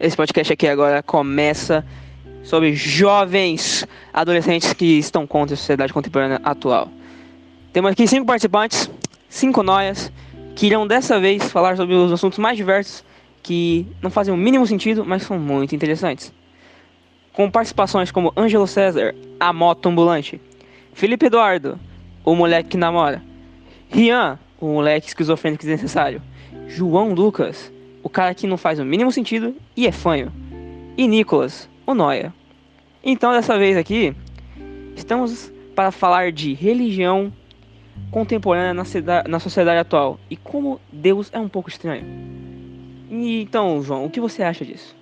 Esse podcast aqui agora começa sobre jovens adolescentes que estão contra a sociedade contemporânea atual. Temos aqui cinco participantes, cinco noias, que irão dessa vez falar sobre os assuntos mais diversos que não fazem o mínimo sentido, mas são muito interessantes. Com participações como Ângelo César, a moto ambulante, Felipe Eduardo, o moleque que namora, Rian, o moleque esquizofrênico desnecessário, João Lucas, o cara que não faz o mínimo sentido e é fanho, e Nicolas, o Noia. Então, dessa vez aqui, estamos para falar de religião contemporânea na, na sociedade atual e como Deus é um pouco estranho. E, então, João, o que você acha disso?